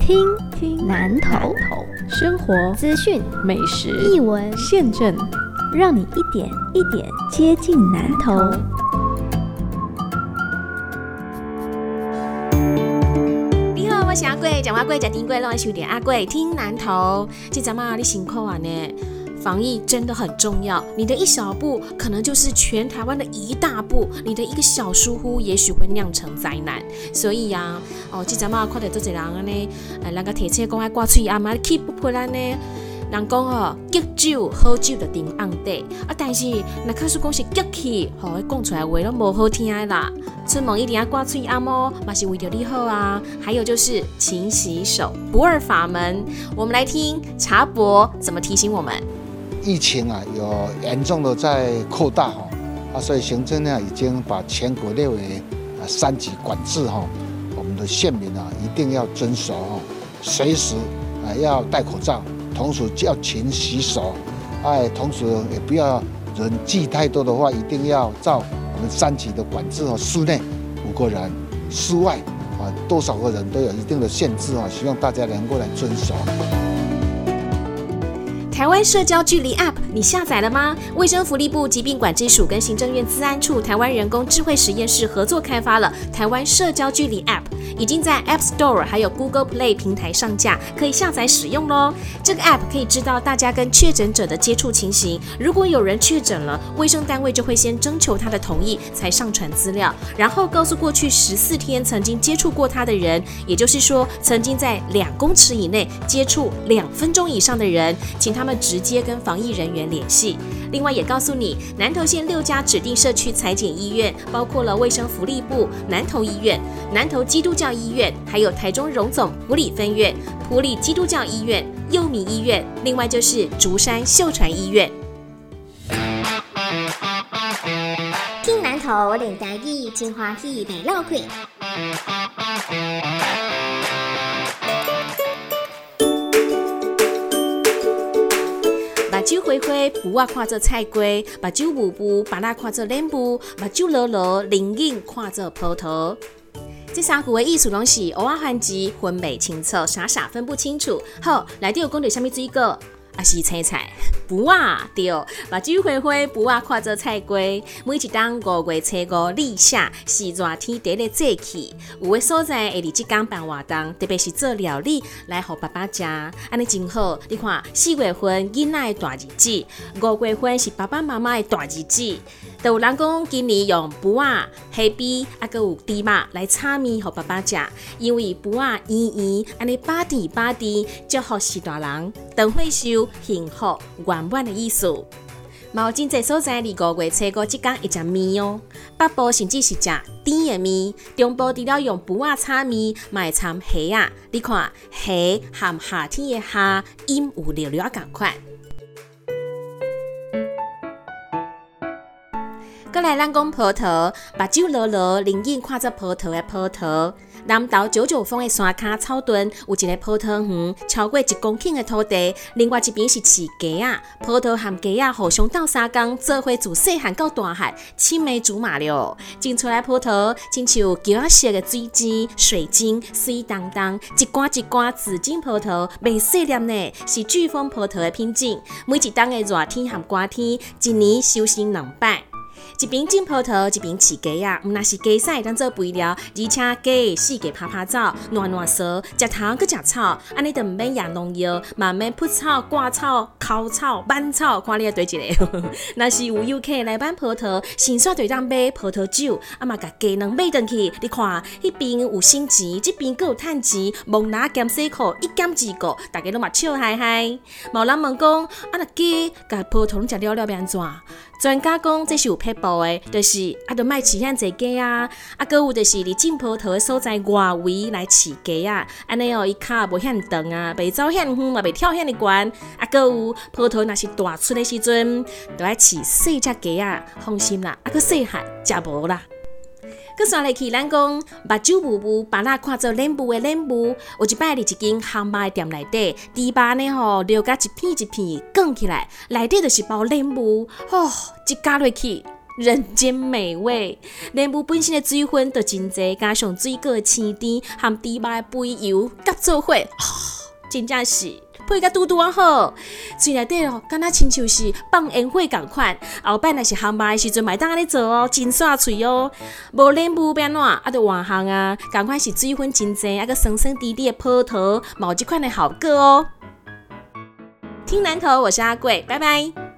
听听南头生活资讯美食译文现政，让你一点一点接近南头。你好，我是阿贵，讲话贵，讲听贵，让我收点阿贵听南头。这阵嘛，你辛苦啊呢。防疫真的很重要，你的一小步可能就是全台湾的一大步，你的一个小疏忽也许会酿成灾难。所以呀，哦，这阵嘛，看到这些人呢，呃，那个铁车讲爱挂嘴啊嘛，keep 不破烂呢。人讲哦，吉酒喝酒的顶昂地啊，但是那可是讲是吉气，吼，讲出来话都无好听啦。出门一定要挂嘴啊么，嘛是为着你好啊。还有就是勤洗手，不二法门。我们来听茶博怎么提醒我们。疫情啊，有严重的在扩大哈啊，所以行政呢已经把全国列为啊三级管制哈。我们的县民啊一定要遵守哈，随时啊要戴口罩，同时要勤洗手，哎，同时也不要人聚太多的话，一定要照我们三级的管制哦，室内五个人，室外啊多少个人都有一定的限制啊，希望大家能够来遵守。台湾社交距离 App 你下载了吗？卫生福利部疾病管制署跟行政院资安处台湾人工智慧实验室合作开发了台湾社交距离 App，已经在 App Store 还有 Google Play 平台上架，可以下载使用喽。这个 App 可以知道大家跟确诊者的接触情形，如果有人确诊了，卫生单位就会先征求他的同意才上传资料，然后告诉过去十四天曾经接触过他的人，也就是说曾经在两公尺以内接触两分钟以上的人，请他们。直接跟防疫人员联系。另外也告诉你，南投县六家指定社区裁剪医院，包括了卫生福利部南投医院、南投基督教医院，还有台中荣总普里分院、普里基督教医院、佑民医院，另外就是竹山秀传医院。听南投领台语，真欢喜来闹开。把酒回回，不啊看做菜龟；把酒补补，把那看做莲雾；把酒落落，灵应看做葡萄。这三句的意思拢是偶尔换机，混美清楚，傻傻分不清楚。好，来第二讲到什么水果？啊是青菜，不啊对，把酒回回，不啊看着菜瓜。每一当五月初五立夏，是热天第一节气，有的所在会伫即天办活动，特别是做料理来互爸爸食，安尼真好。你看四月份囡仔的大日子，五月份是爸爸妈妈的大日子。都有人讲今年用布啊、黑皮啊，佮有芝麻来炒面给爸爸食，因为布啊圆圆，安尼巴甜巴甜，就好是大人等会收幸福圆满的意思。毛真济所在离五月初五即天一食面哦，北部甚至是食甜的面，中部除了用布啊炒面，卖掺虾啊。你看虾和夏天的虾，音有略略共款。过来咱讲葡萄，目睭落落，灵眼看着葡萄的葡萄。南投九九峰的山卡草墩有一个葡萄园，超过一公顷的土地。另外一边是饲鸡啊，葡萄和鸡啊互相斗三工，做伙自细汉到大汉，青梅竹马了。种出来葡萄，亲像橘色的水晶、水晶，水当当，一罐一罐紫金葡萄，未细粒呢，是巨峰葡萄的品种。每一冬的热天和寒天，一年收成两百。一边种葡萄，一边饲鸡啊！毋那是鸡屎当做肥料，而且鸡四季拍拍走，暖暖臊，食糖佮食草，安尼就毋免养农药，慢慢铺草、挂草、烤草、板草，看你要对一个。那是有游客来买葡萄，先煞对当买葡萄酒，啊嘛甲鸡卵买转去。你看，迄边有升钱，这边佫有趁钱，蒙拿减四块，一减二个，大家拢嘛笑嗨嗨。某人问讲，啊那鸡甲葡萄拢食了了变安怎？专家讲，这是有撇步的，就是啊，都卖饲遐济鸡啊，啊，搁有就是伫浸葡萄的所在外围来饲鸡啊，安尼哦，伊骹无遐长啊，袂走遐远，嘛袂跳遐尼悬，啊，搁有葡萄若是大出的时阵，都爱饲细只鸡啊，放心啦，啊，搁细汉食无啦。佮刷来去，咱讲目睭雾雾，把那看做脸部的脸部，有一摆伫一间烘麦店内底，猪巴呢吼，留甲一片一片卷起来，内底就是包脸部，吼，一加落去，人间美味。莲雾本身的水分就真济，加上水果的青甜含猪肉的肥油夹做伙，真正是配甲嘟嘟啊好。嘴内底哦，敢若亲像是放烟火共款。后摆若是烘肉的时阵，麦当安尼做哦，真煞脆哦。无莲雾变怎，啊，着换行啊，共款是水分真济，啊个酸酸甜甜的葡萄，冇即款的效果哦。听南头，我是阿贵，拜拜。